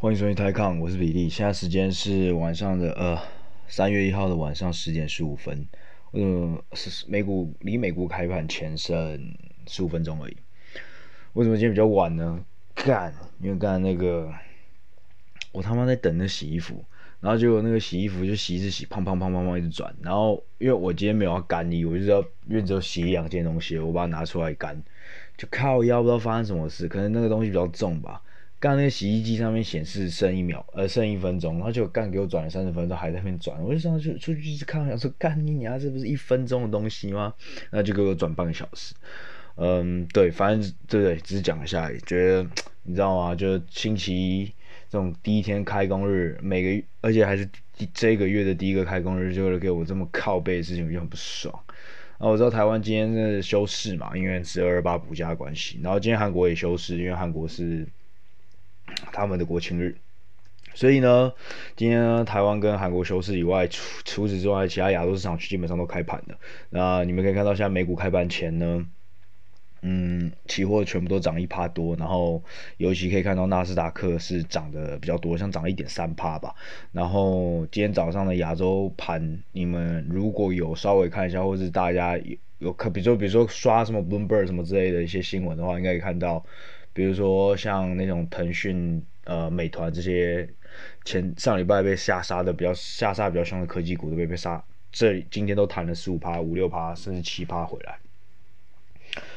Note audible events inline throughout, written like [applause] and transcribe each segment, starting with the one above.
欢迎收听泰康，我是比利。现在时间是晚上的呃三月一号的晚上十点十五分，呃是美股离美股开盘前剩十五分钟而已。为什么今天比较晚呢？干，因为刚才那个我他妈在等着洗衣服，然后结果那个洗衣服就洗一直洗，砰砰砰砰砰一直转，然后因为我今天没有要干衣，我就知道因为只有洗两件东西，我把它拿出来干，就靠腰不知道发生什么事，可能那个东西比较重吧。刚那个洗衣机上面显示剩一秒，呃，剩一分钟，然后就干给我转了三十分钟，还在那边转，我就上去出去一直看，想说干你娘，这不是一分钟的东西吗？那就给我转半个小时。嗯，对，反正对对，只是讲一下而已，觉得你知道吗？就星期一这种第一天开工日，每个月，而且还是这个月的第一个开工日，就给我这么靠背的事情，我就很不爽。啊，我知道台湾今天是休市嘛，因为是二二八补假关系，然后今天韩国也休市，因为韩国是。他们的国庆日，所以呢，今天呢，台湾跟韩国休市以外，除除此之外，其他亚洲市场基本上都开盘了。那你们可以看到，现在美股开盘前呢，嗯，期货全部都涨一趴多，然后尤其可以看到纳斯达克是涨得比较多，像涨了一点三趴吧。然后今天早上的亚洲盘，你们如果有稍微看一下，或者是大家有有可，比如说比如说刷什么 Bloomberg 什么之类的一些新闻的话，应该可以看到。比如说像那种腾讯、呃、美团这些前上礼拜被下杀的比较下杀比较凶的科技股都被被杀，这今天都弹了十五趴、五六趴甚至七趴回来，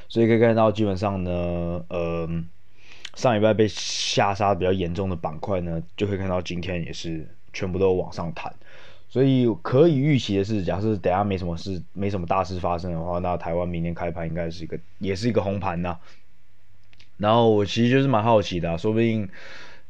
所以可以看到基本上呢，呃，上礼拜被下杀比较严重的板块呢，就可以看到今天也是全部都往上弹，所以可以预期的是，假设等下没什么事、没什么大事发生的话，那台湾明天开盘应该是一个也是一个红盘呐。然后我其实就是蛮好奇的、说不定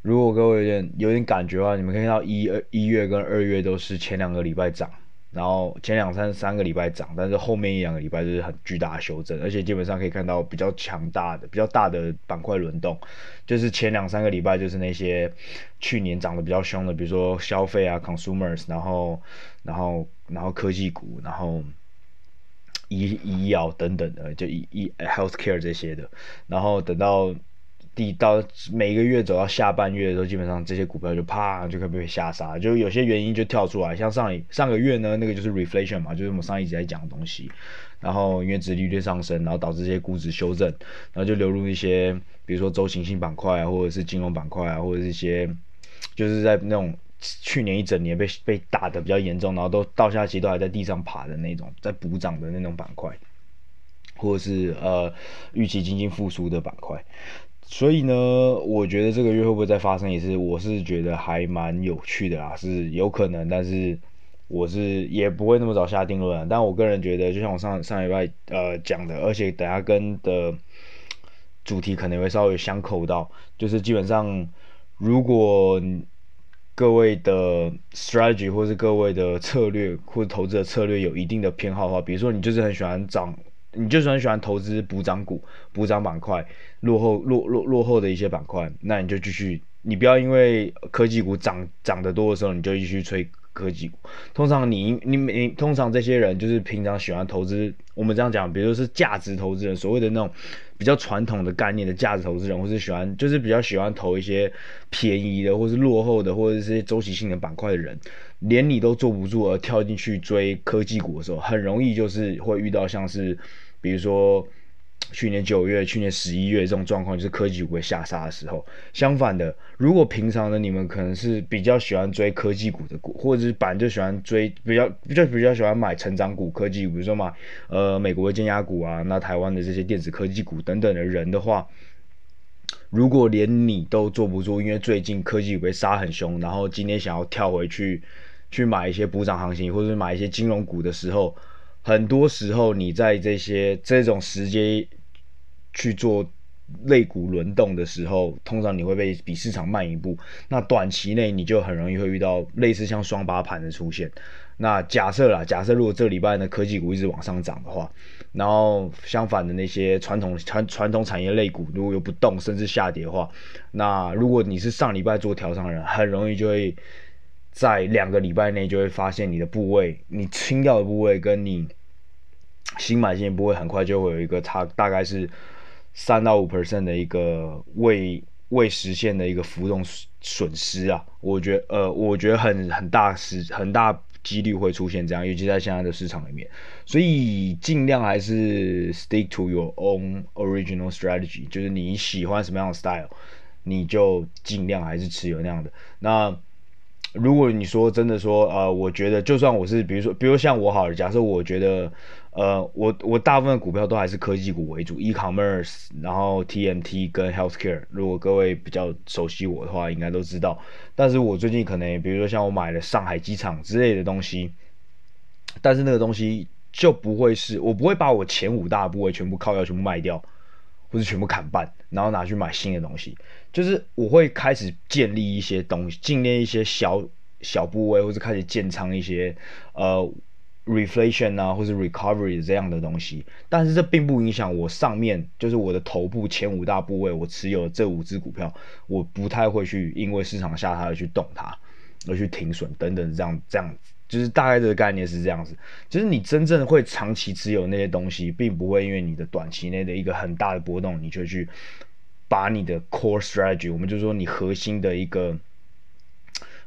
如果各位有点有点感觉的话，你们可以看到一二一月跟二月都是前两个礼拜涨，然后前两三三个礼拜涨，但是后面一两个礼拜就是很巨大的修正，而且基本上可以看到比较强大的、比较大的板块轮动，就是前两三个礼拜就是那些去年涨得比较凶的，比如说消费啊、consumers，然后然后然后科技股，然后。医医药等等的，就医医 healthcare 这些的，然后等到第到每一个月走到下半月的时候，基本上这些股票就啪就可被下杀，就有些原因就跳出来，像上上个月呢，那个就是 reflation 嘛，就是我们上一集在讲的东西，然后因为殖利率上升，然后导致这些估值修正，然后就流入一些比如说周期性板块啊，或者是金融板块啊，或者是一些就是在那种。去年一整年被被打得比较严重，然后都到下去都还在地上爬的那种，在补涨的那种板块，或者是呃预期经济复苏的板块，所以呢，我觉得这个月会不会再发生，也是我是觉得还蛮有趣的啦，是有可能，但是我是也不会那么早下定论。但我个人觉得，就像我上上礼拜呃讲的，而且等下跟的主题可能会稍微相扣到，就是基本上如果。各位的 strategy 或是各位的策略或者投资的策略有一定的偏好的话，比如说你就是很喜欢涨，你就是很喜欢投资补涨股、补涨板块、落后落落落后的一些板块，那你就继续，你不要因为科技股涨涨得多的时候，你就继续吹。科技股，通常你你你通常这些人就是平常喜欢投资，我们这样讲，比如说是价值投资人，所谓的那种比较传统的概念的价值投资人，或是喜欢就是比较喜欢投一些便宜的，或是落后的，或者是周期性的板块的人，连你都坐不住而跳进去追科技股的时候，很容易就是会遇到像是比如说。去年九月、去年十一月这种状况，就是科技股被下杀的时候。相反的，如果平常的你们可能是比较喜欢追科技股的股，或者是本来就喜欢追比较 [laughs] 比较比较喜欢买成长股、科技股，比如说买呃美国的尖牙股啊，那台湾的这些电子科技股等等的人的话，如果连你都坐不住，因为最近科技股被杀很凶，然后今天想要跳回去去买一些补涨行情，或者是买一些金融股的时候，很多时候你在这些这种时间。去做类股轮动的时候，通常你会被比市场慢一步。那短期内你就很容易会遇到类似像双八盘的出现。那假设啦，假设如果这礼拜呢科技股一直往上涨的话，然后相反的那些传统传传统产业类股如果又不动甚至下跌的话，那如果你是上礼拜做调仓人，很容易就会在两个礼拜内就会发现你的部位，你清掉的部位跟你新买进的部位很快就会有一个差，大概是。三到五 percent 的一个未未实现的一个浮动损失啊，我觉呃，我觉得很很大是很大几率会出现这样，尤其在现在的市场里面，所以尽量还是 stick to your own original strategy，就是你喜欢什么样的 style，你就尽量还是持有那样的。那如果你说真的说呃，我觉得就算我是比如说，比如像我好了，假设我觉得。呃，我我大部分股票都还是科技股为主，e-commerce，然后 TMT 跟 healthcare。如果各位比较熟悉我的话，应该都知道。但是我最近可能，比如说像我买了上海机场之类的东西，但是那个东西就不会是，我不会把我前五大部位全部靠掉，全部卖掉，或者全部砍半，然后拿去买新的东西。就是我会开始建立一些东西，建立一些小小部位，或者开始建仓一些，呃。Reflation 啊，或是 recovery 这样的东西，但是这并不影响我上面就是我的头部前五大部位，我持有这五只股票，我不太会去因为市场下它而去动它，而去停损等等这样这样子，就是大概这个概念是这样子。就是你真正会长期持有那些东西，并不会因为你的短期内的一个很大的波动，你就去把你的 core strategy，我们就说你核心的一个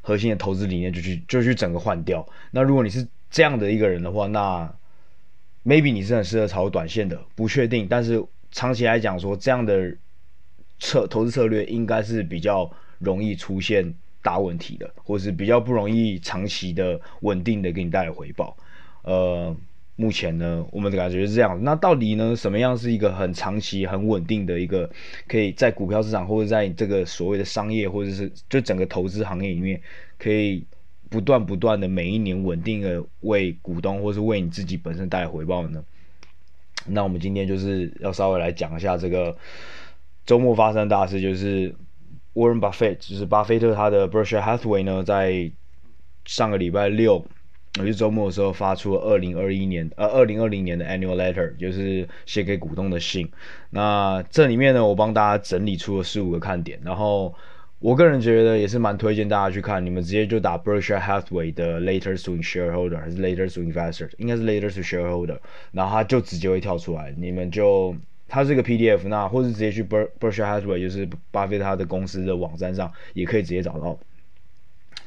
核心的投资理念就去就去整个换掉。那如果你是这样的一个人的话，那 maybe 你是很适合炒短线的，不确定。但是长期来讲说，这样的策投资策略应该是比较容易出现大问题的，或是比较不容易长期的稳定的给你带来回报。呃，目前呢，我们的感觉是这样。那到底呢，什么样是一个很长期、很稳定的一个，可以在股票市场或者在这个所谓的商业或者是就整个投资行业里面可以。不断不断的每一年稳定的为股东或是为你自己本身带来回报呢？那我们今天就是要稍微来讲一下这个周末发生的大事，就是 Warren Buffett，就是巴菲特他的 Berkshire Hathaway 呢，在上个礼拜六，也就是周末的时候发出了二零二一年呃二零二零年的 Annual Letter，就是写给股东的信。那这里面呢，我帮大家整理出了十五个看点，然后。我个人觉得也是蛮推荐大家去看，你们直接就打 Berkshire Hathaway 的 Later to Shareholder 还是 Later to Investor，应该是 Later to Shareholder，然后它就直接会跳出来，你们就它是一个 PDF，那或者直接去 Berkshire Hathaway 就是巴菲特他的公司的网站上也可以直接找到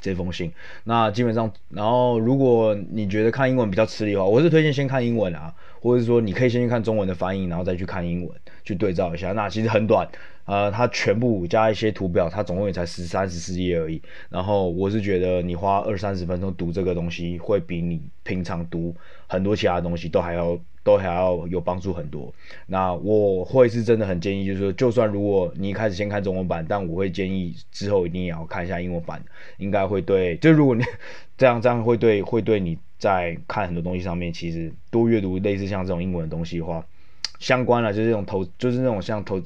这封信。那基本上，然后如果你觉得看英文比较吃力的话，我是推荐先看英文啊，或者是说你可以先去看中文的翻译，然后再去看英文去对照一下。那其实很短。呃，它全部加一些图表，它总共也才十三十四页而已。然后我是觉得你花二三十分钟读这个东西，会比你平常读很多其他东西都还要都还要有帮助很多。那我会是真的很建议，就是说，就算如果你一开始先看中文版，但我会建议之后一定也要看一下英文版，应该会对。就如果你 [laughs] 这样这样会对会对你在看很多东西上面，其实多阅读类似像这种英文的东西的话，相关的就是这种投就是那种像投。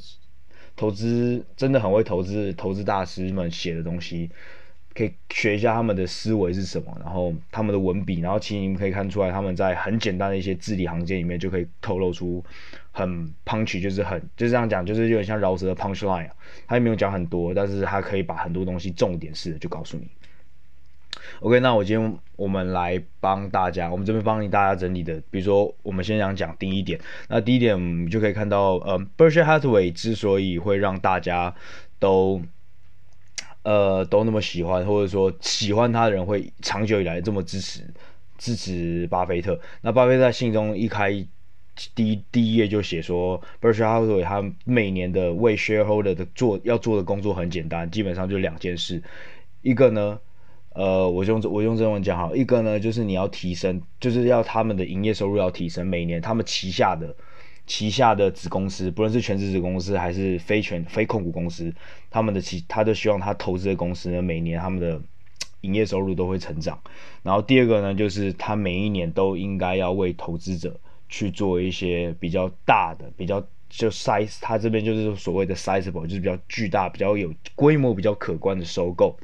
投资真的很会投资，投资大师们写的东西，可以学一下他们的思维是什么，然后他们的文笔，然后其实你们可以看出来他们在很简单的一些字里行间里面就可以透露出很 punch，就是很就这样讲，就是有点像饶舌的 punchline 啊，他也没有讲很多，但是他可以把很多东西重点式的就告诉你。OK，那我今天我们来帮大家，我们这边帮你大家整理的，比如说我们先讲讲第一点。那第一点，我们就可以看到，呃，Berkshire Hathaway 之所以会让大家都，呃，都那么喜欢，或者说喜欢他的人会长久以来这么支持支持巴菲特。那巴菲特在信中一开第一第一页就写说，Berkshire Hathaway 他每年的为 shareholder 的做要做的工作很简单，基本上就两件事，一个呢。呃，我用我用中文讲好，一个呢就是你要提升，就是要他们的营业收入要提升，每年他们旗下的旗下的子公司，不论是全资子公司还是非全非控股公司，他们的其他都希望他投资的公司呢，每年他们的营业收入都会成长。然后第二个呢，就是他每一年都应该要为投资者去做一些比较大的、比较就 size，他这边就是所谓的 sizeable，就是比较巨大、比较有规模、比较可观的收购。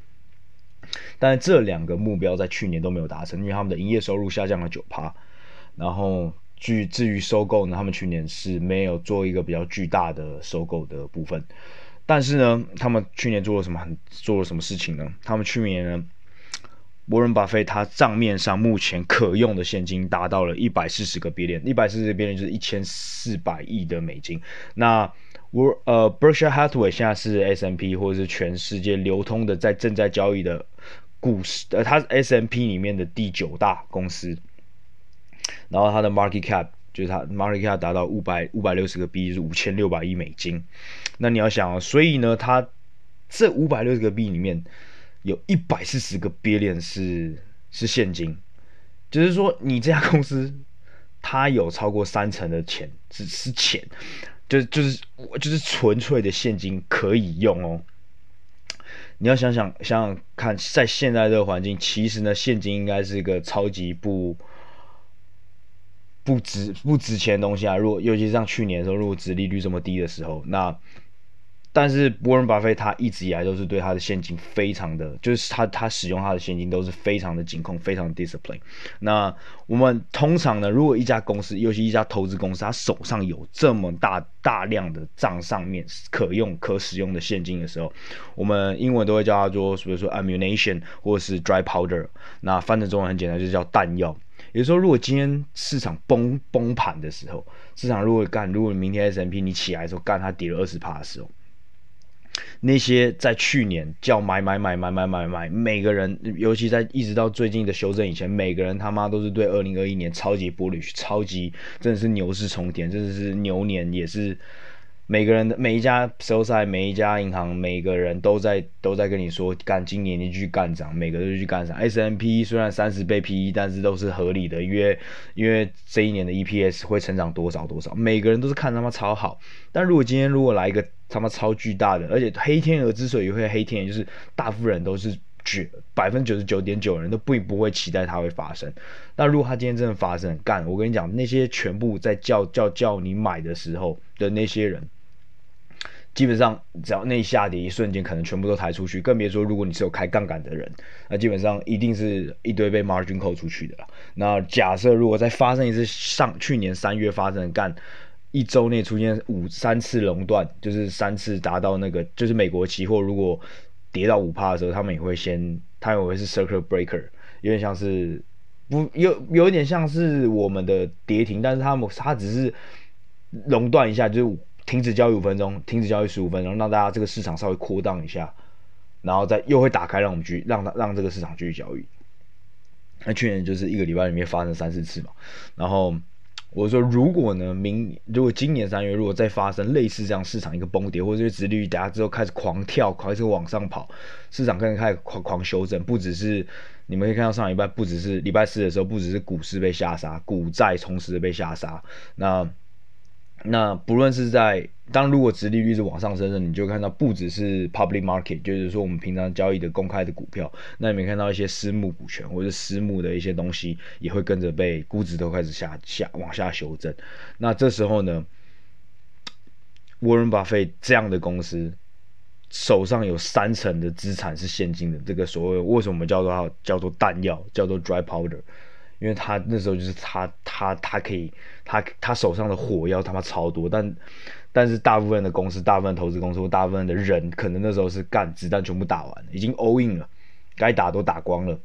但是这两个目标在去年都没有达成，因为他们的营业收入下降了九趴。然后，据至于收购呢，他们去年是没有做一个比较巨大的收购的部分。但是呢，他们去年做了什么很做了什么事情呢？他们去年呢，沃伦巴菲他账面上目前可用的现金达到了一百四十个 billion，一百四十个 billion 就是一千四百亿的美金。那我呃，Berkshire Hathaway 现在是 S M P 或者是全世界流通的在正在交易的股市，呃，它是 S&P 里面的第九大公司，然后它的 market cap 就是它 market cap 达到五百五百六十个 B，就是五千六百亿美金。那你要想啊，所以呢，它这五百六十个 B 里面有一百四十个 billion 是是现金，就是说你这家公司它有超过三成的钱是是钱。就就是就是纯粹的现金可以用哦。你要想想想想看，在现在这个环境，其实呢，现金应该是一个超级不不值不值钱的东西啊。如果尤其是像去年的时候，如果殖利率这么低的时候，那。但是沃伦巴菲特他一直以来都是对他的现金非常的，就是他他使用他的现金都是非常的紧控，非常 discipline。那我们通常呢，如果一家公司，尤其一家投资公司，他手上有这么大大量的账上面可用可使用的现金的时候，我们英文都会叫它做，比如说 ammunition 或者是 dry powder。那翻成中文很简单，就叫弹药。也就是说，如果今天市场崩崩盘的时候，市场如果干，如果明天 S M P 你起来的时候干，它跌了二十趴的时候。那些在去年叫买买买买买买买，每个人，尤其在一直到最近的修正以前，每个人他妈都是对二零二一年超级 bullish，超级真的是牛市冲天，真的是牛年，也是。每个人的每一家 sell side，每一家银行，每个人都在都在跟你说干，今年你继续干涨，每个都去干涨。S&P 虽然三十倍 PE，但是都是合理的，因为因为这一年的 EPS 会成长多少多少，每个人都是看他妈超好。但如果今天如果来一个他妈超巨大的，而且黑天鹅之所以会黑天鹅，就是大部分人都是绝百分之九十九点九人都不不会期待它会发生。那如果它今天真的发生，干，我跟你讲，那些全部在叫叫叫你买的时候的那些人。基本上，只要那一下跌一瞬间，可能全部都抬出去，更别说如果你是有开杠杆的人，那基本上一定是一堆被 margin 扣出去的了。那假设如果再发生一次上去年三月发生的干，一周内出现五三次熔断，就是三次达到那个，就是美国期货如果跌到五趴的时候，他们也会先，他们也会是 circle breaker，有点像是不有有一点像是我们的跌停，但是他们他只是熔断一下，就是。停止交易五分钟，停止交易十五分钟，让大家这个市场稍微扩荡一下，然后再又会打开，让我们继续让让这个市场继续交易。那去年就是一个礼拜里面发生三四次嘛，然后我说如果呢，明如果今年三月如果再发生类似这样市场一个崩跌，或者是直率等下之后开始狂跳，开始往上跑，市场开始开始狂狂修正，不只是你们可以看到上礼拜，不只是礼拜四的时候，不只是股市被下杀，股债同时被下杀，那。那不论是在当如果殖利率是往上升的，你就看到不只是 public market，就是说我们平常交易的公开的股票，那你没看到一些私募股权或者私募的一些东西也会跟着被估值都开始下下往下修正。那这时候呢，沃伦巴菲这样的公司手上有三成的资产是现金的，这个所谓为什么叫做它叫做弹药，叫做 dry powder。因为他那时候就是他他他可以他他手上的火药他妈超多，但但是大部分的公司、大部分投资公司或大部分的人，可能那时候是干子弹全部打完了，已经 all in 了，该打都打光了。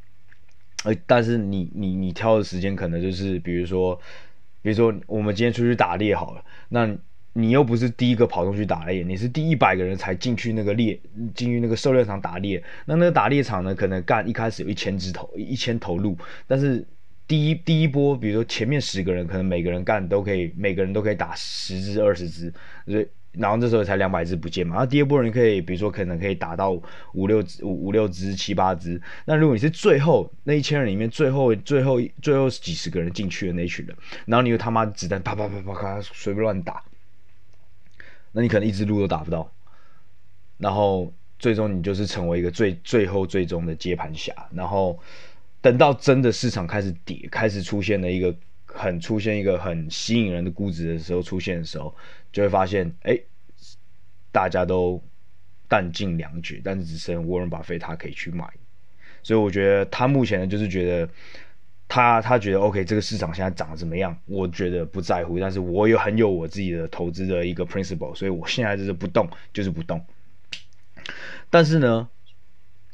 呃，但是你你你挑的时间可能就是比如说，比如说我们今天出去打猎好了，那你又不是第一个跑出去打猎，你是第一百个人才进去那个猎进去那个狩猎场打猎，那那个打猎场呢，可能干一开始有一千只头一千头鹿，但是。第一第一波，比如说前面十个人，可能每个人干都可以，每个人都可以打十只二十只，所以然后这时候才两百只不见嘛。然后第二波人可以，比如说可能可以打到五六五五六只七八只。那如果你是最后那一千人里面最后最后最后几十个人进去的那一群人，然后你又他妈子弹啪啪啪啪啪随便乱打，那你可能一只鹿都打不到。然后最终你就是成为一个最最后最终的接盘侠，然后。等到真的市场开始跌，开始出现了一个很出现一个很吸引人的估值的时候，出现的时候，就会发现，哎、大家都弹尽粮绝，但是只剩沃伦巴菲特他可以去买。所以我觉得他目前呢，就是觉得他他觉得 OK，这个市场现在涨得怎么样？我觉得不在乎，但是我有很有我自己的投资的一个 principle，所以我现在就是不动，就是不动。但是呢，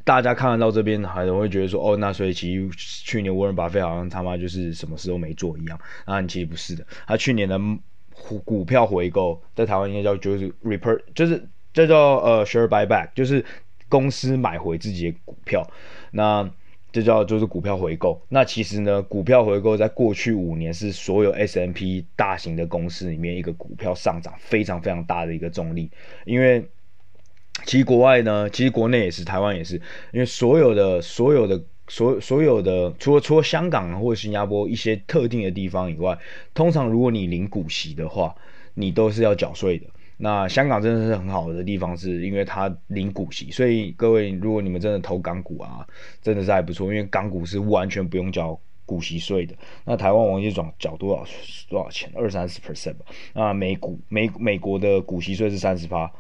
大家看得到这边，还会觉得说，哦，那所以其实去年沃伦巴菲好像他妈就是什么事都没做一样。啊，其实不是的，他去年的股票回购，在台湾应该叫就是 repur 就是这叫呃 share buyback，就是公司买回自己的股票，那这叫就是股票回购。那其实呢，股票回购在过去五年是所有 S M P 大型的公司里面一个股票上涨非常非常大的一个重力，因为其实国外呢，其实国内也是，台湾也是，因为所有的所有的。所所有的，除了除了香港或者新加坡一些特定的地方以外，通常如果你领股息的话，你都是要缴税的。那香港真的是很好的地方，是因为它领股息，所以各位如果你们真的投港股啊，真的是还不错，因为港股是完全不用交股息税的。那台湾往绩转缴多少多少钱？二三十 percent 吧。那美股美美国的股息税是三十趴。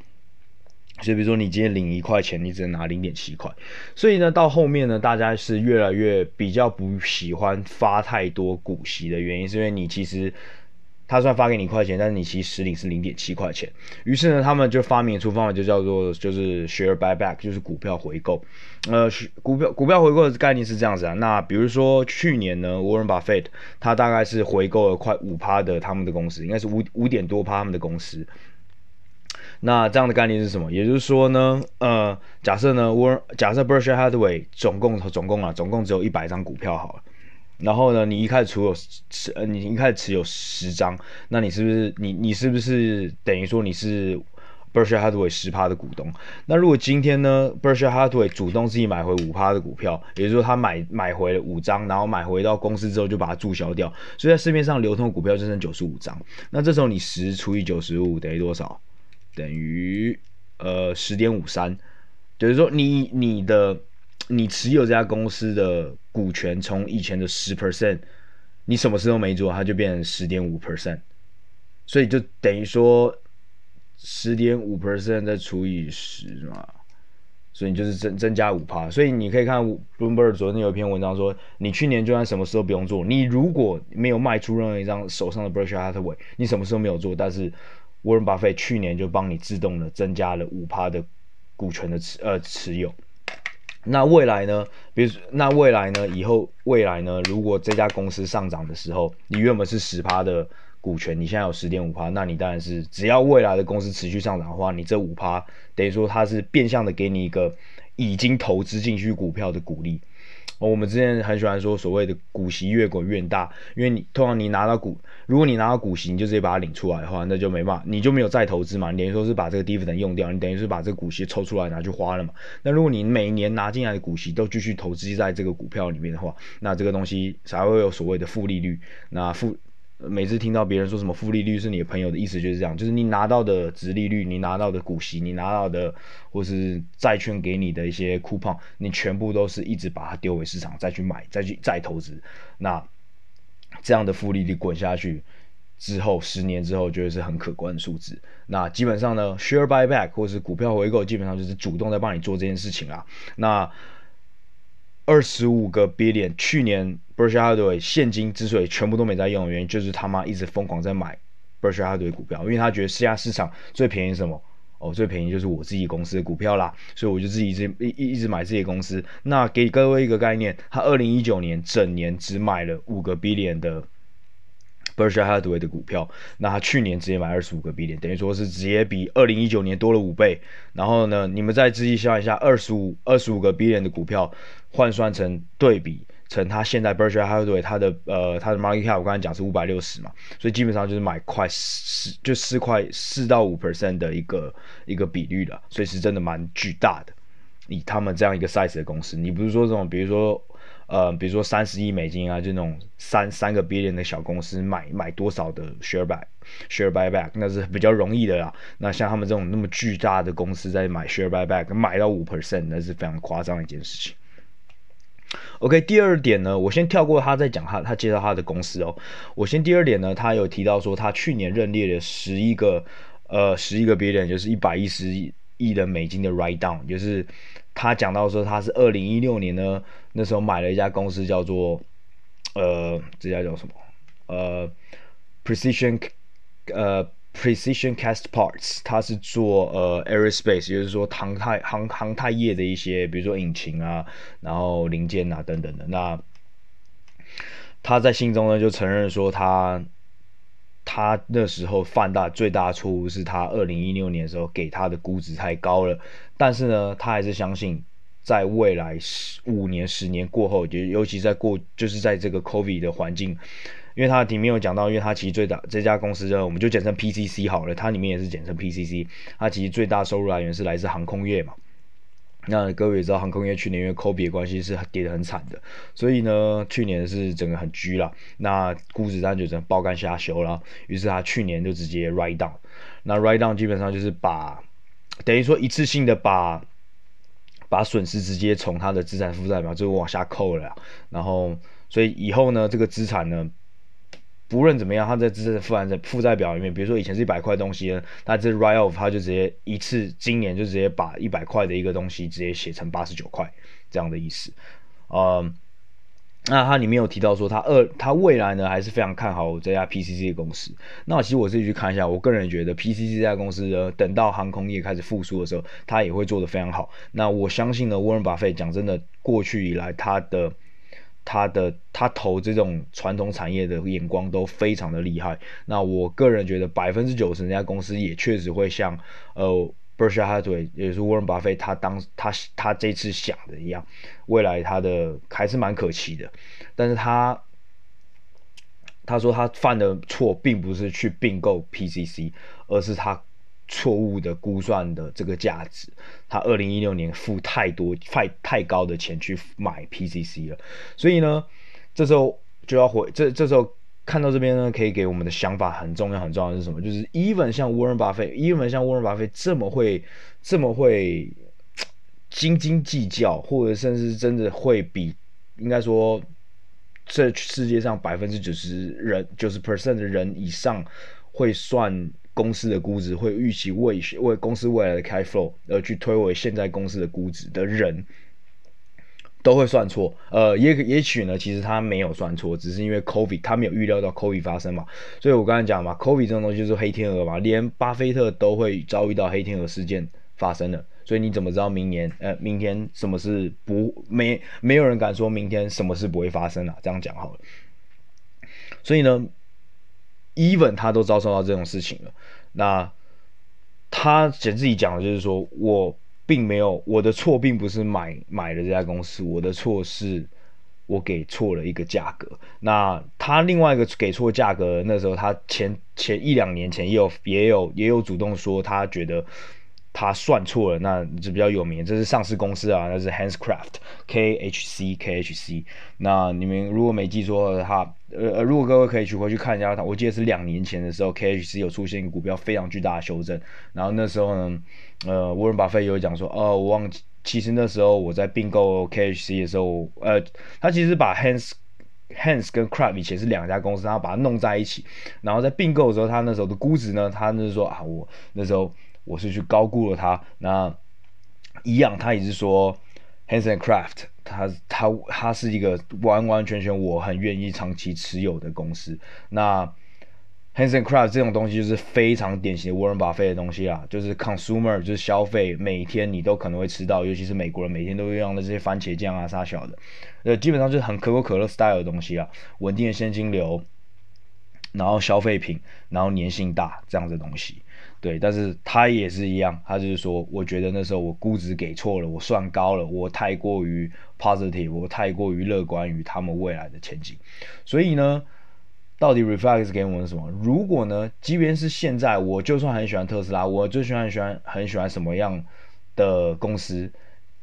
就，比如说你今天领一块钱，你只能拿零点七块。所以呢，到后面呢，大家是越来越比较不喜欢发太多股息的原因，是因为你其实他虽然发给你一块钱，但是你其实实领是零点七块钱。于是呢，他们就发明出方法，就叫做就是 share buyback，就是股票回购。呃，股票股票回购的概念是这样子啊。那比如说去年呢，Warren Buffett 他大概是回购了快五趴的他们的公司，应该是五五点多趴他们的公司。那这样的概念是什么？也就是说呢，呃，假设呢，我假设 Berkshire Hathaway 总共总共啊，总共只有一百张股票好了。然后呢，你一开始持有持呃，你一开始持有十张，那你是不是你你是不是等于说你是 Berkshire Hathaway 十趴的股东？那如果今天呢，Berkshire Hathaway 主动自己买回五趴的股票，也就是说他买买回了五张，然后买回到公司之后就把它注销掉，所以在市面上流通股票就剩九十五张。那这时候你十除以九十五等于多少？等于呃十点五三，就是说你你的你持有这家公司的股权从以前的十 percent，你什么事都没做，它就变成十点五 percent，所以就等于说十点五 percent 再除以十嘛，所以你就是增增加五趴。所以你可以看 Bloomberg 昨天有一篇文章说，你去年就算什么事都不用做，你如果没有卖出任何一张手上的 Berkshire Hathaway，你什么事都没有做，但是 Warren Buffett 去年就帮你自动的增加了五趴的股权的持呃持有，那未来呢？比如那未来呢？以后未来呢？如果这家公司上涨的时候，你原本是十趴的股权，你现在有十点五趴，那你当然是只要未来的公司持续上涨的话，你这五趴等于说它是变相的给你一个已经投资进去股票的股哦。我们之前很喜欢说所谓的股息越滚越大，因为你通常你拿到股，如果你拿到股息，你就直接把它领出来的话，那就没办法，你就没有再投资嘛。你等于说是把这个 dividend 用掉，你等于是把这个股息抽出来拿去花了嘛。那如果你每一年拿进来的股息都继续投资在这个股票里面的话，那这个东西才会有所谓的负利率。那负每次听到别人说什么负利率是你的朋友的意思就是这样，就是你拿到的殖利率，你拿到的股息，你拿到的或是债券给你的一些 coupon，你全部都是一直把它丢回市场再去买，再去再投资。那这样的复利率滚下去之后，十年之后就会是很可观的数字。那基本上呢，share buyback 或是股票回购，基本上就是主动在帮你做这件事情啦。那二十五个 billion，去年 Berkshire Hathaway 现金之所以全部都没在用的原因，就是他妈一直疯狂在买 Berkshire Hathaway 股票，因为他觉得现在市场最便宜什么？哦，最便宜就是我自己公司的股票啦，所以我就自己一直一一直买自己公司。那给各位一个概念，他二零一九年整年只买了五个 billion 的。Berkshire Hathaway 的股票，那他去年直接买二十五个 billion，等于说是直接比二零一九年多了五倍。然后呢，你们再仔细想一下，二十五二十五个 billion 的股票换算成对比成他现在 Berkshire Hathaway 他的呃他的 market cap 我刚才讲是五百六十嘛，所以基本上就是买快四就四块四到五 percent 的一个一个比率了，所以是真的蛮巨大的。以他们这样一个 size 的公司，你不是说这种比如说。呃，比如说三十亿美金啊，就那种三三个 billion 的小公司买买多少的 share buy share buyback，那是比较容易的啦。那像他们这种那么巨大的公司在买 share buyback，买到五 percent，那是非常夸张的一件事情。OK，第二点呢，我先跳过他在讲他他介绍他的公司哦。我先第二点呢，他有提到说他去年认列了十一个呃十一个 billion，就是一百一十亿的美金的 write down，就是。他讲到说，他是二零一六年呢，那时候买了一家公司，叫做呃，这家叫什么？呃，Precision，呃，Precision Cast Parts，它是做呃 Aerospace，也就是说航太航航太业的一些，比如说引擎啊，然后零件啊等等的。那他在信中呢就承认说他。他那时候犯大最大错误是他二零一六年的时候给他的估值太高了，但是呢，他还是相信在未来十五年、十年过后，就尤其在过就是在这个 COVID 的环境，因为他的里面有讲到，因为他其实最大这家公司呢，我们就简称 PCC 好了，它里面也是简称 PCC，它其实最大收入来源是来自航空业嘛。那各位也知道，航空业去年因为 COVID 的关系是跌得很惨的，所以呢，去年是整个很居了。那估值单就整个爆肝下修了，于是他去年就直接 write down。那 write down 基本上就是把等于说一次性的把把损失直接从他的资产负债表就往下扣了。然后，所以以后呢，这个资产呢。不论怎么样，他在资产负债负债表里面，比如说以前是一百块东西呢，他这 write off，他就直接一次今年就直接把一百块的一个东西直接写成八十九块这样的意思。嗯，那他里面有提到说他二他未来呢还是非常看好这家 PCC 的公司。那其实我自己去看一下，我个人觉得 PCC 这家公司呢，等到航空业开始复苏的时候，他也会做得非常好。那我相信呢，沃伦巴菲讲真的，过去以来他的。他的他投这种传统产业的眼光都非常的厉害。那我个人觉得百分之九十那家公司也确实会像呃 Berkshire Hathaway 也就是沃伦巴菲他当他他这次想的一样，未来他的还是蛮可期的。但是他他说他犯的错并不是去并购 PCC，而是他。错误的估算的这个价值，他二零一六年付太多太太高的钱去买 PCC 了，所以呢，这时候就要回这这时候看到这边呢，可以给我们的想法很重要很重要的是什么？就是 even 像沃伦巴菲，even 像沃伦巴菲这么会这么会斤斤计较，或者甚至真的会比应该说这世界上百分之九十人九十 percent 的人以上会算。公司的估值会预期为为公司未来的 cash flow 而去推为现在公司的估值的人，都会算错。呃，也也许呢，其实他没有算错，只是因为 COVID 他没有预料到 COVID 发生嘛。所以我刚才讲嘛，COVID 这种东西就是黑天鹅嘛，连巴菲特都会遭遇到黑天鹅事件发生的。所以你怎么知道明年呃明天什么事不没没有人敢说明天什么事不会发生啊？这样讲好了。所以呢。Even 他都遭受到这种事情了，那他简自己讲的就是说，我并没有我的错，并不是买买了这家公司，我的错是我给错了一个价格。那他另外一个给错价格，那时候他前前一两年前也有也有也有主动说，他觉得。他算错了，那就比较有名，这是上市公司啊，那是 Hanscraft，K H C K H C。那你们如果没记错的话，呃呃，如果各位可以去回去看一下他，我记得是两年前的时候，K H C 有出现股票非常巨大的修正，然后那时候呢，呃，沃伦巴菲有讲说，哦，我忘记，其实那时候我在并购 K H C 的时候，呃，他其实把 Hans Hands 跟 Craft 以前是两家公司，然后把它弄在一起，然后在并购的时候，他那时候的估值呢，他那时候说啊，我那时候。我是去高估了它，那一样，他也是说，Hans and Craft，他他他是一个完完全全我很愿意长期持有的公司。那 Hans and Craft 这种东西就是非常典型的沃伦巴菲的东西啦，就是 consumer，就是消费，每天你都可能会吃到，尤其是美国人每天都会用的这些番茄酱啊啥小的，呃，基本上就是很可口可乐 style 的东西啦，稳定的现金流，然后消费品，然后粘性大这样子的东西。对，但是他也是一样，他就是说，我觉得那时候我估值给错了，我算高了，我太过于 positive，我太过于乐观于他们未来的前景。所以呢，到底 Reflex 给我们什么？如果呢，即便是现在，我就算很喜欢特斯拉，我就喜欢很喜欢很喜欢什么样的公司？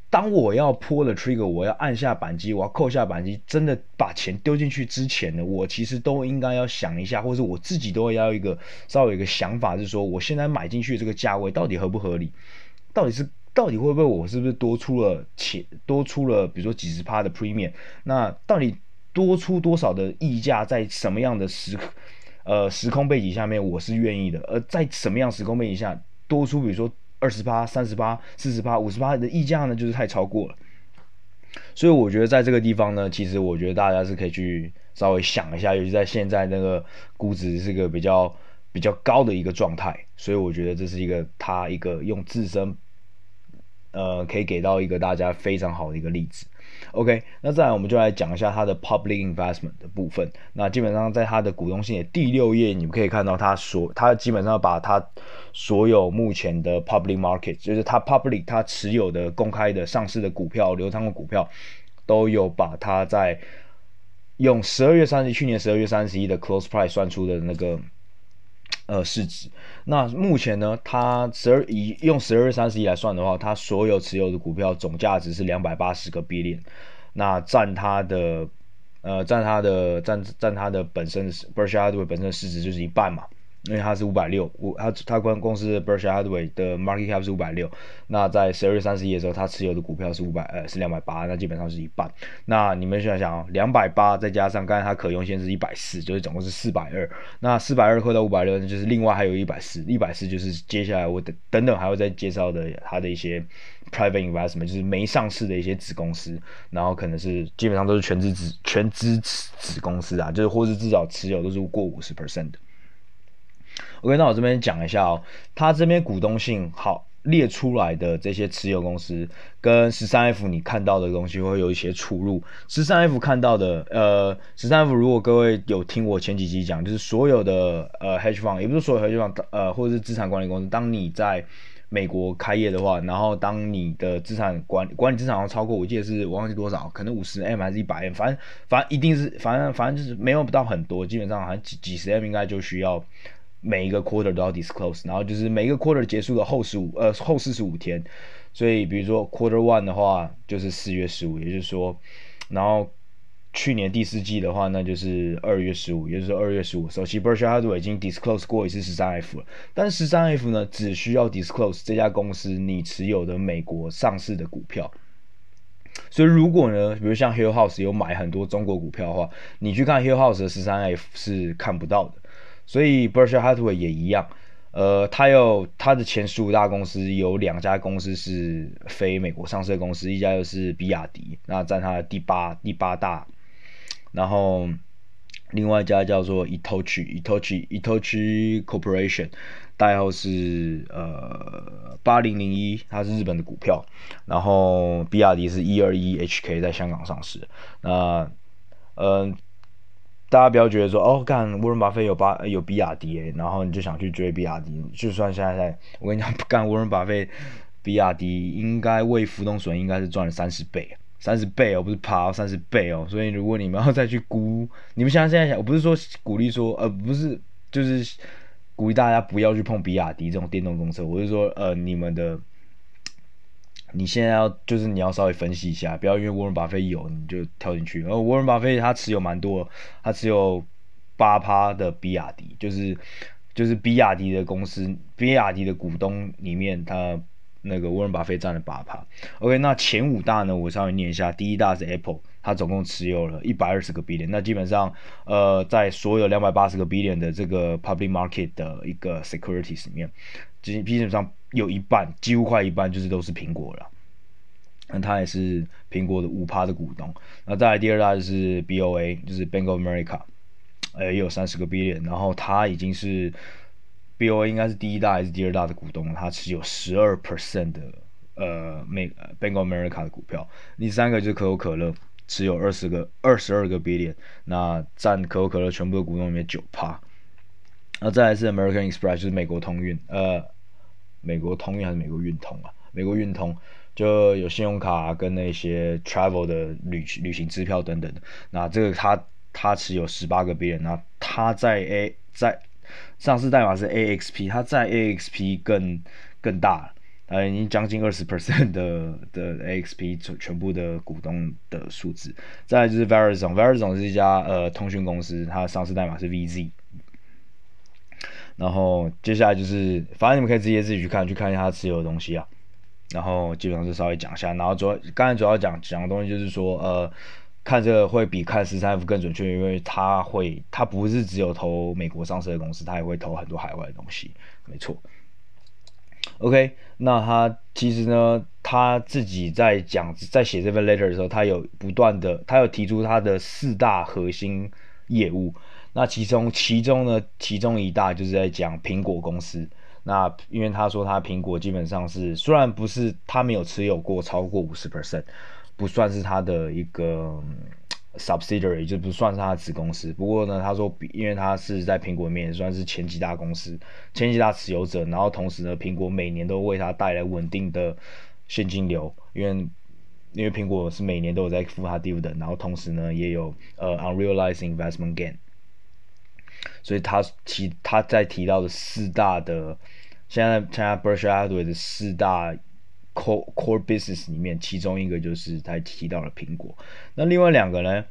当我要 pull the trigger，我要按下扳机，我要扣下扳机，真的把钱丢进去之前呢，我其实都应该要想一下，或者我自己都要一个稍微有一个想法，是说我现在买进去这个价位到底合不合理？到底是到底会不会我是不是多出了钱，多出了比如说几十趴的 premium？那到底多出多少的溢价，在什么样的时呃时空背景下面我是愿意的？而在什么样时空背景下多出，比如说。二十八、三十八、四十八、五十八的溢价呢，就是太超过了。所以我觉得在这个地方呢，其实我觉得大家是可以去稍微想一下，尤其在现在那个估值是个比较比较高的一个状态，所以我觉得这是一个他一个用自身呃，可以给到一个大家非常好的一个例子。OK，那再来我们就来讲一下它的 public investment 的部分。那基本上在它的股东信的第六页，你们可以看到它所，它基本上把它所有目前的 public market，就是它 public 它持有的公开的上市的股票、流通的股票，都有把它在用十二月三十，去年十二月三十一的 close price 算出的那个。呃，市值。那目前呢，它十二以用十二月三十一来算的话，它所有持有的股票总价值是两百八十个 billion，那占它的呃占它的占占它的本身 Berkshire Hathaway 本身的市值就是一半嘛。因为它是五百六，五它它关公司的 Berkshire Hathaway 的 market cap 是五百六，那在十二月三十一的时候，它持有的股票是五百呃是两百八，那基本上是一半。那你们想想哦，两百八再加上刚才它可用现是一百四，就是总共是四百二。那四百二扣到五百六，就是另外还有一百四，一百四就是接下来我等等等还会再介绍的它的一些 private investment，就是没上市的一些子公司，然后可能是基本上都是全资子全资子子公司啊，就是或是至少持有都是过五十 percent 的。OK，那我这边讲一下哦，他这边股东信好列出来的这些持有公司，跟十三 F 你看到的东西会有一些出入。十三 F 看到的，呃，十三 F 如果各位有听我前几集讲，就是所有的呃 hedge fund，也不是所有 hedge fund，呃，或者是资产管理公司，当你在美国开业的话，然后当你的资产管管理资产要超过，我记得是我忘记多少，可能五十 M 还是一百 M，反正反正一定是，反正反正就是没有不到很多，基本上好像几几十 M 应该就需要。每一个 quarter 都要 disclose，然后就是每一个 quarter 结束的后十五呃后四十五天，所以比如说 quarter one 的话就是四月十五，也就是说，然后去年第四季的话那就是二月十五，也就是二月十五，首席 Berkshire Hathaway 已经 disclose 过一次十三 F 了，但是十三 F 呢只需要 disclose 这家公司你持有的美国上市的股票，所以如果呢，比如像 Hill House 有买很多中国股票的话，你去看 Hill House 的十三 F 是看不到的。所以 Berkshire Hathaway 也一样，呃，它有它的前十五大公司有两家公司是非美国上市的公司，一家就是比亚迪，那占它的第八第八大，然后另外一家叫做 Itochi Itochi Itochi Corporation，代号是呃八零零一，它是日本的股票，然后比亚迪是一二一 HK 在香港上市，那嗯。呃大家不要觉得说哦，干沃伦巴菲有巴有比亚迪，然后你就想去追比亚迪。就算现在在，我跟你讲，[laughs] 干沃伦巴菲，比亚迪应该未浮动损应该是赚了三十倍，三十倍哦，不是趴三十倍哦。所以如果你们要再去估，你们现在现在想，我不是说鼓励说，呃，不是，就是鼓励大家不要去碰比亚迪这种电动公车。我是说，呃，你们的。你现在要就是你要稍微分析一下，不要因为沃伦巴菲有你就跳进去。然后沃伦巴菲他持有蛮多，他持有八趴的比亚迪，就是就是比亚迪的公司，比亚迪的股东里面，他那个沃伦巴菲占了八趴。OK，那前五大呢，我稍微念一下，第一大是 Apple，他总共持有了一百二十个 billion，那基本上呃在所有两百八十个 billion 的这个 public market 的一个 securities 里面，基基本上。有一半，几乎快一半，就是都是苹果了。那他也是苹果的五趴的股东。那再来第二大就是 BOA，就是 Bank of America，呃，也有三十个 billion。然后他已经是 BOA 应该是第一大还是第二大的股东，他持有十二 percent 的呃美 Bank of America 的股票。第三个就是可口可乐，持有二十个二十二个 billion，那占可口可乐全部的股东里面九趴。那再来是 American Express，就是美国通运，呃。美国通运还是美国运通啊？美国运通就有信用卡跟那些 travel 的旅旅行支票等等的。那这个他他持有十八个 billion，那他在 A 在上市代码是 AXP，他在 AXP 更更大，呃，已经将近二十 percent 的 [laughs] 的 AXP 全全部的股东的数字。再来就是 Verizon，Verizon 是一家呃通讯公司，它的上市代码是 VZ。然后接下来就是，反正你们可以直接自己去看，去看一下他持有的东西啊。然后基本上是稍微讲一下，然后主要刚才主要讲讲的东西就是说，呃，看这个会比看十三 F 更准确，因为他会，他不是只有投美国上市的公司，他也会投很多海外的东西，没错。OK，那他其实呢，他自己在讲，在写这份 letter 的时候，他有不断的，他有提出他的四大核心业务。那其中，其中呢，其中一大就是在讲苹果公司。那因为他说他苹果基本上是虽然不是他没有持有过超过五十 percent，不算是他的一个 subsidiary，就不算是他的子公司。不过呢，他说因为他是在苹果里面算是前几大公司、前几大持有者，然后同时呢，苹果每年都为他带来稳定的现金流，因为因为苹果是每年都有在付他 dividend，然后同时呢也有呃 unrealized investment gain。所以他提他在提到的四大的，现在现在 Berkshire 的四大 core core business 里面，其中一个就是他提到了苹果。那另外两个呢？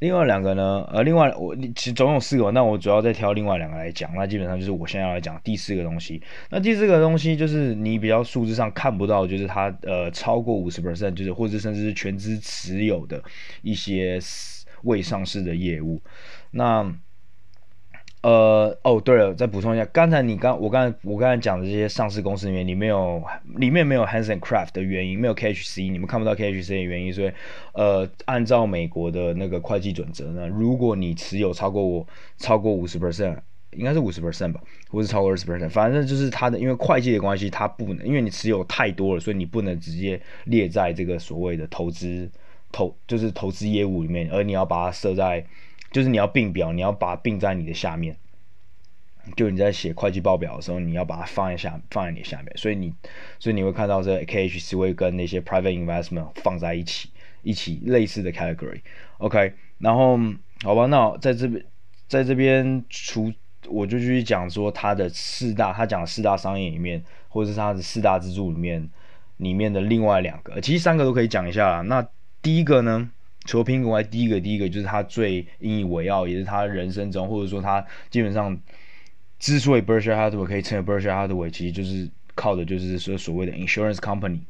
另外两个呢？呃，另外我其实总有四个，那我主要再挑另外两个来讲。那基本上就是我现在要来讲第四个东西。那第四个东西就是你比较数字上看不到，就是它呃超过五十 percent，就是或者甚至是全资持有的一些未上市的业务。那呃哦，对了，再补充一下，刚才你刚我刚才我刚才讲的这些上市公司里面，里面有里面没有 Hanson Craft 的原因，没有 KHC，你们看不到 KHC 的原因，所以呃，按照美国的那个会计准则呢，如果你持有超过我超过五十 percent，应该是五十 percent 吧，或是超过二十 percent，反正就是它的因为会计的关系，它不能，因为你持有太多了，所以你不能直接列在这个所谓的投资投就是投资业务里面，而你要把它设在。就是你要并表，你要把它并在你的下面。就你在写会计报表的时候，你要把它放在下，放在你下面。所以你，所以你会看到这 KHC 会跟那些 private investment 放在一起，一起类似的 category。OK，然后好吧，那在这边，在这边除我就继续讲说它的四大，他讲四大商业里面，或者是它的四大支柱里面，里面的另外两个，其实三个都可以讲一下。那第一个呢？除了苹果外，第一个第一个就是他最引以为傲，也是他人生中，或者说他基本上之所以 Berkshire Hathaway 可以称为 Berkshire Hathaway，其实就是靠的就是说所谓的 insurance company。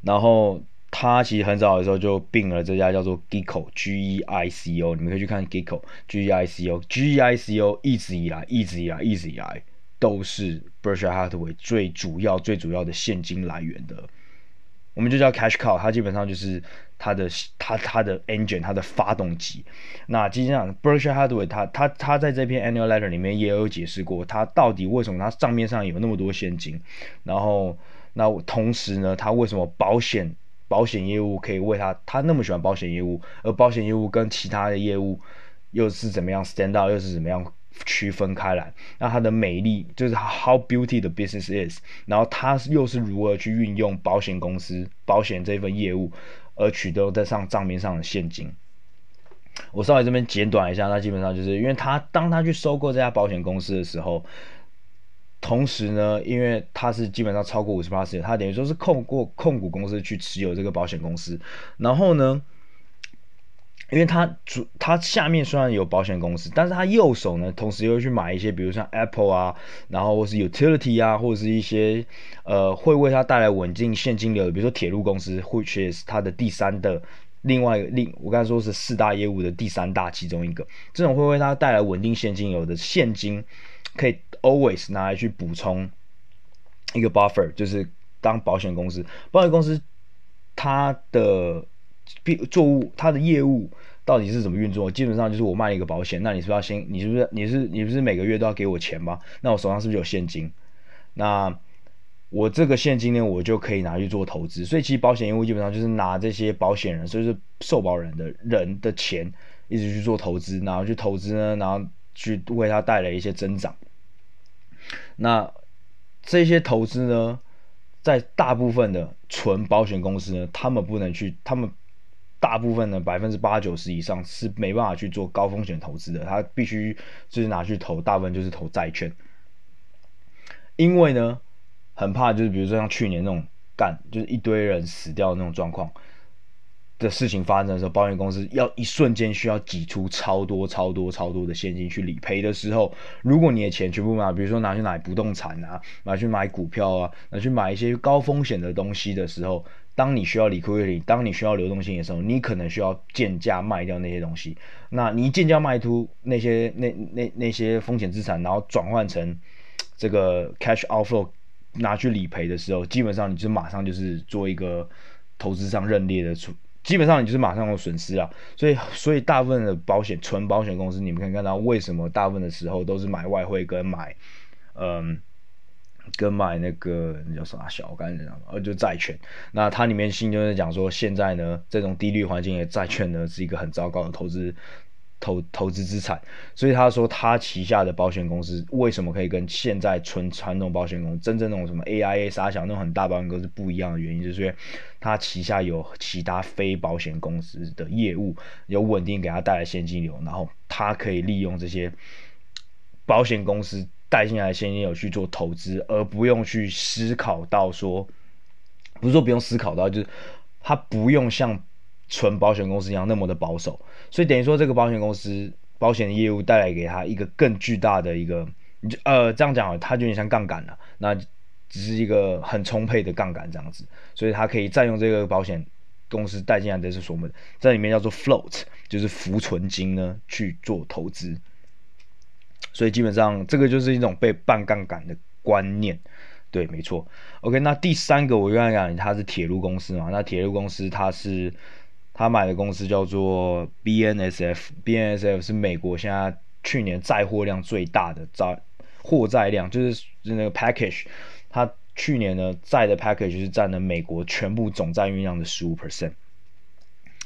然后他其实很早的时候就并了这家叫做 Geico G E I C O，你们可以去看 Geico G E I C O G E I C O 一直以来一直以来一直以来都是 Berkshire Hathaway 最主要最主要的现金来源的。我们就叫 cash cow，它基本上就是它的它它的 engine，它的发动机。那基本上 Berkshire Hathaway，它它它在这篇 annual letter 里面也有解释过，他到底为什么他账面上有那么多现金。然后那同时呢，他为什么保险保险业务可以为他他那么喜欢保险业务，而保险业务跟其他的业务又是怎么样 stand out，又是怎么样？区分开来，那它的美丽就是 how beauty the business is，然后它又是如何去运用保险公司保险这份业务而取得在上账面上的现金。我稍微这边简短一下，那基本上就是因为他当他去收购这家保险公司的时候，同时呢，因为他是基本上超过五十八%，他等于说是控过控股公司去持有这个保险公司，然后呢。因为他主他下面虽然有保险公司，但是他右手呢，同时又去买一些，比如像 Apple 啊，然后或是 Utility 啊，或者是一些呃会为他带来稳定现金流的，比如说铁路公司，which is 他的第三的另外另我刚才说是四大业务的第三大其中一个，这种会为他带来稳定现金流的现金，可以 always 拿来去补充一个 buffer，就是当保险公司，保险公司它的。作物它的业务到底是怎么运作？基本上就是我卖一个保险，那你是不是要先？你是不是你是你不是每个月都要给我钱吗？那我手上是不是有现金？那我这个现金呢，我就可以拿去做投资。所以其实保险业务基本上就是拿这些保险人，所以是受保人的人的钱，一直去做投资，然后去投资呢，然后去为他带来一些增长。那这些投资呢，在大部分的纯保险公司呢，他们不能去，他们。大部分的百分之八九十以上是没办法去做高风险投资的，他必须就是拿去投，大部分就是投债券，因为呢，很怕就是比如说像去年那种干，就是一堆人死掉的那种状况的事情发生的时候，保险公司要一瞬间需要挤出超多超多超多的现金去理赔的时候，如果你的钱全部拿，比如说拿去买不动产啊，拿去买股票啊，拿去买一些高风险的东西的时候。当你需要 liquidity，当你需要流动性的时候，你可能需要贱价卖掉那些东西。那你贱价卖出那些那那那些风险资产，然后转换成 [tsk] 这个 cash outflow 拿去理赔的时候，基本上你就马上就是做一个投资上认列的处，基本上你就是马上有损失啊。所以所以大部分的保险纯保险公司，你们可以看到为什么大部分的时候都是买外汇跟买嗯。跟买那个那叫啥小，我刚才讲呃，就债券。那它里面信就是讲说，现在呢，这种低率环境的债券呢，是一个很糟糕的投资投投资资产。所以他说，他旗下的保险公司为什么可以跟现在纯传统保险公司、真正那种什么 AIA、啥小那种很大保险公司不一样的原因，就是因为他旗下有其他非保险公司的业务，有稳定给他带来现金流，然后他可以利用这些保险公司。带进来现金流去做投资，而不用去思考到说，不是说不用思考到，就是他不用像纯保险公司一样那么的保守，所以等于说这个保险公司保险业务带来给他一个更巨大的一个，呃，这样讲，它就有点像杠杆了，那只是一个很充沛的杠杆这样子，所以他可以占用这个保险公司带进来的是什么，在里面叫做 float，就是浮存金呢去做投资。所以基本上这个就是一种被半杠杆的观念，对，没错。OK，那第三个我刚才讲它是铁路公司嘛，那铁路公司它是他买的公司叫做 BNSF，BNSF 是美国现在去年载货量最大的载货载量，就是那个 package，它去年呢载的 package 是占了美国全部总载运量的十五 percent。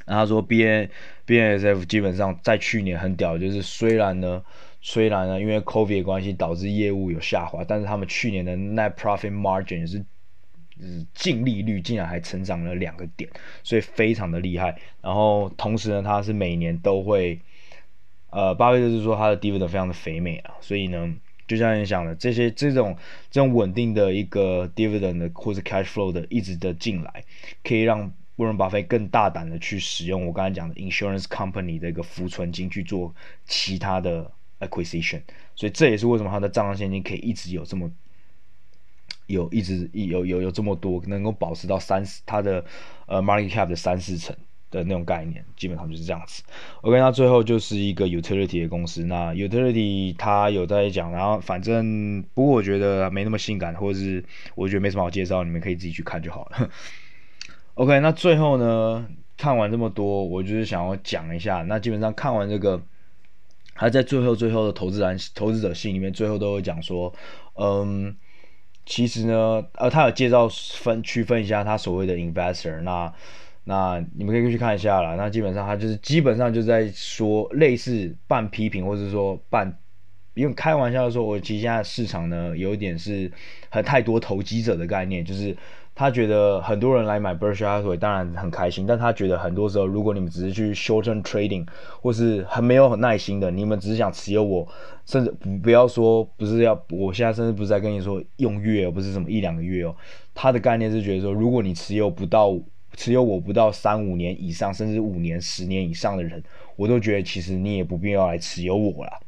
然后他说 BN BNSF 基本上在去年很屌，就是虽然呢。虽然呢，因为 COVID 的关系导致业务有下滑，但是他们去年的 Net Profit Margin 也是，净利率竟然还成长了两个点，所以非常的厉害。然后同时呢，它是每年都会，呃，巴菲特是说他的 Dividend 非常的肥美啊，所以呢，就像你想的，这些这种这种稳定的一个 Dividend 的或者 Cash Flow 的一直的进来，可以让沃伦巴菲更大胆的去使用我刚才讲的 Insurance Company 的一个浮存金去做其他的。acquisition，所以这也是为什么他的账上现金可以一直有这么有一直有有有这么多，能够保持到三十，他的呃 market cap 的三四成的那种概念，基本上就是这样子。OK，那最后就是一个 utility 的公司，那 utility 他有在讲，然后反正不过我觉得没那么性感，或者是我觉得没什么好介绍，你们可以自己去看就好了。OK，那最后呢，看完这么多，我就是想要讲一下，那基本上看完这个。他在最后最后的投资人投资者信里面，最后都会讲说，嗯，其实呢，呃，他有介绍分区分一下他所谓的 investor，那那你们可以去看一下啦。那基本上他就是基本上就在说类似半批评，或者说半，因为开玩笑的说，我其实现在市场呢有一点是很太多投机者的概念，就是。他觉得很多人来买 Berkshire 当然很开心，但他觉得很多时候，如果你们只是去 shorten trading 或是很没有很耐心的，你们只是想持有我，甚至不不要说不是要，我现在甚至不是在跟你说用月哦，不是什么一两个月哦，他的概念是觉得说，如果你持有不到持有我不到三五年以上，甚至五年、十年以上的人，我都觉得其实你也不必要来持有我了，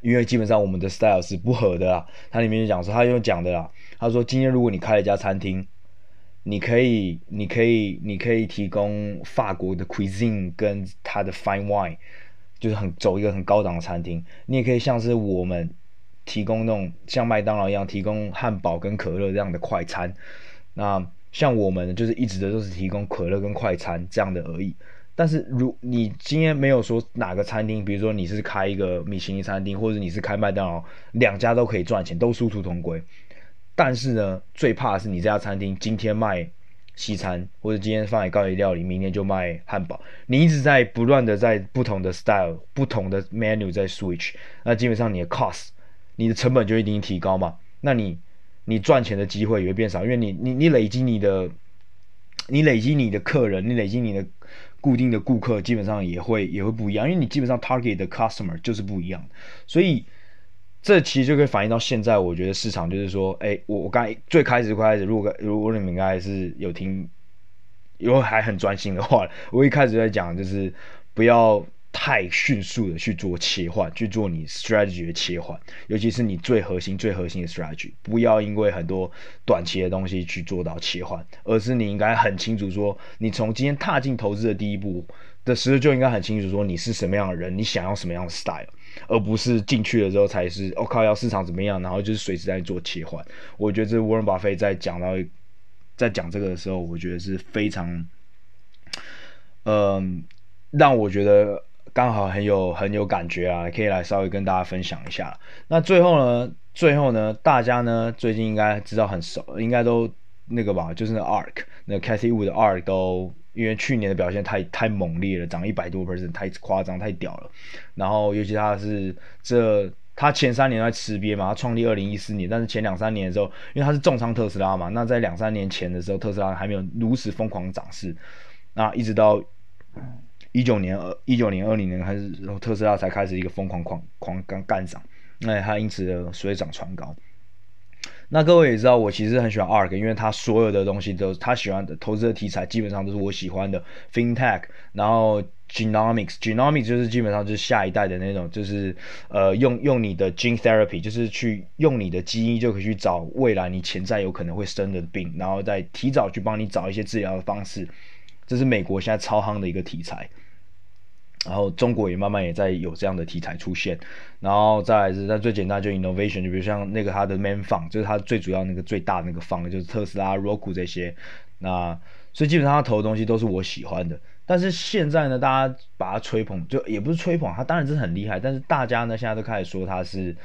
因为基本上我们的 style 是不合的啦。他里面就讲说，他又讲的啦。他说：“今天如果你开了一家餐厅，你可以，你可以，你可以提供法国的 cuisine 跟他的 fine wine，就是很走一个很高档的餐厅。你也可以像是我们提供那种像麦当劳一样提供汉堡跟可乐这样的快餐。那像我们就是一直的都是提供可乐跟快餐这样的而已。但是如你今天没有说哪个餐厅，比如说你是开一个米其林餐厅，或者你是开麦当劳，两家都可以赚钱，都殊途同归。”但是呢，最怕的是你这家餐厅今天卖西餐，或者今天放在高级料理，明天就卖汉堡。你一直在不断的在不同的 style、不同的 menu 在 switch，那基本上你的 cost、你的成本就一定提高嘛。那你你赚钱的机会也会变少，因为你你你累积你的你累积你的客人，你累积你的固定的顾客，基本上也会也会不一样，因为你基本上 target 的 customer 就是不一样，所以。这其实就可以反映到现在，我觉得市场就是说，哎，我我刚最开始开始，如果如果你们应该是有听，如果还很专心的话，我一开始在讲就是不要太迅速的去做切换，去做你 strategy 的切换，尤其是你最核心最核心的 strategy，不要因为很多短期的东西去做到切换，而是你应该很清楚说，你从今天踏进投资的第一步的时候就应该很清楚说你是什么样的人，你想要什么样的 style。而不是进去了之后才是我、靠，要市场怎么样，然后就是随时在做切换。我觉得这沃伦巴菲在讲到在讲这个的时候，我觉得是非常，嗯、让我觉得刚好很有很有感觉啊，可以来稍微跟大家分享一下。那最后呢，最后呢，大家呢最近应该知道很熟，应该都那个吧，就是那 ARK，那 Cathie Wood 的 ARK 都因为去年的表现太太猛烈了，涨一百多 percent，太夸张，太屌了。然后尤其他是这。他前三年在吃瘪嘛，他创立二零一四年，但是前两三年的时候，因为他是重仓特斯拉嘛，那在两三年前的时候，特斯拉还没有如此疯狂涨势，那一直到一九年二、一九年、二零年开始，然后特斯拉才开始一个疯狂狂狂干干涨，那他因此水涨船高。那各位也知道，我其实很喜欢 ARK，因为他所有的东西都他喜欢的投资的题材基本上都是我喜欢的 FinTech，然后 Genomics，Genomics 就是基本上就是下一代的那种，就是呃用用你的 Gene Therapy，就是去用你的基因就可以去找未来你潜在有可能会生的病，然后再提早去帮你找一些治疗的方式，这是美国现在超夯的一个题材。然后中国也慢慢也在有这样的题材出现，然后再来是，那最简单就 innovation，就比如像那个它的 main fund，就是它最主要那个最大那个 fund，就是特斯拉、Roku 这些，那所以基本上它投的东西都是我喜欢的。但是现在呢，大家把它吹捧，就也不是吹捧，它当然是很厉害，但是大家呢现在都开始说它是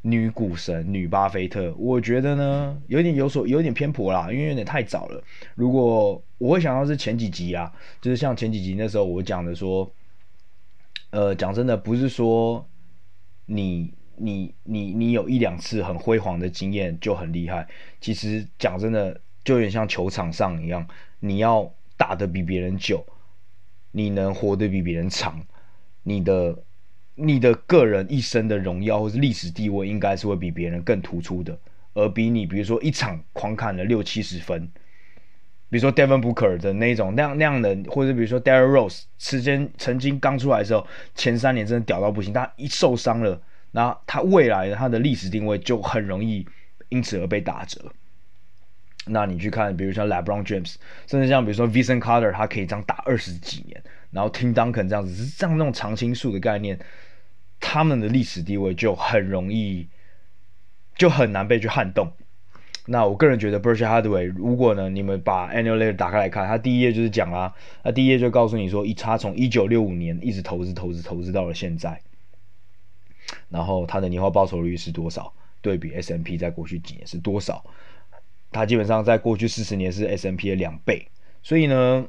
女股神、女巴菲特，我觉得呢有点有所有点偏颇啦，因为有点太早了。如果我会想到是前几集啊，就是像前几集那时候我讲的说。呃，讲真的，不是说你你你你有一两次很辉煌的经验就很厉害。其实讲真的，就有点像球场上一样，你要打得比别人久，你能活得比别人长，你的你的个人一生的荣耀或是历史地位，应该是会比别人更突出的，而比你比如说一场狂砍了六七十分。比如说 Devin Booker 的那种那样那样的，或者比如说 Derrick Rose，时间曾经刚出来的时候，前三年真的屌到不行，他一受伤了，那他未来的他的历史定位就很容易因此而被打折。那你去看，比如像 LeBron James，甚至像比如说 Vince Carter，他可以这样打二十几年，然后 Tim Duncan 这样子，是这样那种常青树的概念，他们的历史地位就很容易，就很难被去撼动。那我个人觉得，Berkshire Hathaway，如果呢，你们把 Annual Letter 打开来看，它第一页就是讲啦，那第一页就告诉你说，一差从一九六五年一直投资投资投资到了现在，然后它的年化报酬率是多少？对比 S M P 在过去几年是多少？它基本上在过去四十年是 S M P 的两倍，所以呢，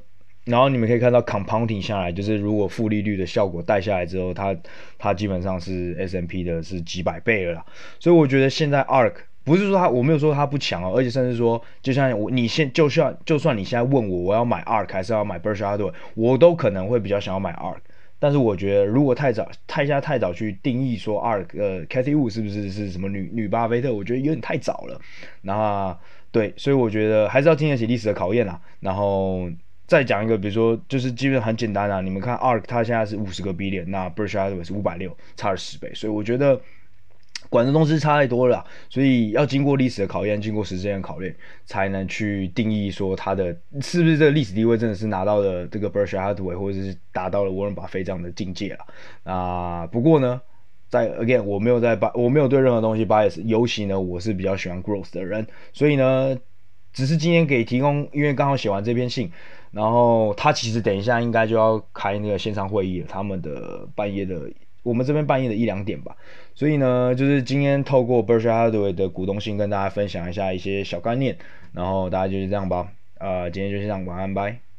然后你们可以看到 Compounding 下来，就是如果负利率的效果带下来之后，它它基本上是 S M P 的是几百倍了啦，所以我觉得现在 ARK。不是说他，我没有说他不强哦，而且甚至说，就像我，你现就算就算你现在问我，我要买 ARK 还是要买 b e r s h a r d 我都可能会比较想要买 ARK。但是我觉得，如果太早，太下太早去定义说 ARK，呃，Cathy Wu 是不是是什么女女巴菲特，我觉得有点太早了。然后对，所以我觉得还是要经得起历史的考验啦。然后再讲一个，比如说就是基本很简单啊，你们看 ARK 它现在是五十个 billion，那 berkshire 是五百六，差了十倍，所以我觉得。管的东西差太多了，所以要经过历史的考验，经过时间的考验，才能去定义说它的是不是这个历史地位真的是拿到了这个 Berkshire Hathaway 或者是达到了沃伦巴菲这样的境界了。啊，不过呢，在 again 我没有在把我没有对任何东西 bias，尤其呢我是比较喜欢 growth 的人，所以呢，只是今天给提供，因为刚好写完这篇信，然后他其实等一下应该就要开那个线上会议了，他们的半夜的。我们这边半夜的一两点吧，所以呢，就是今天透过 Berkshire Hathaway 的股东信跟大家分享一下一些小概念，然后大家就是这样吧，呃，今天就这样，晚安，拜。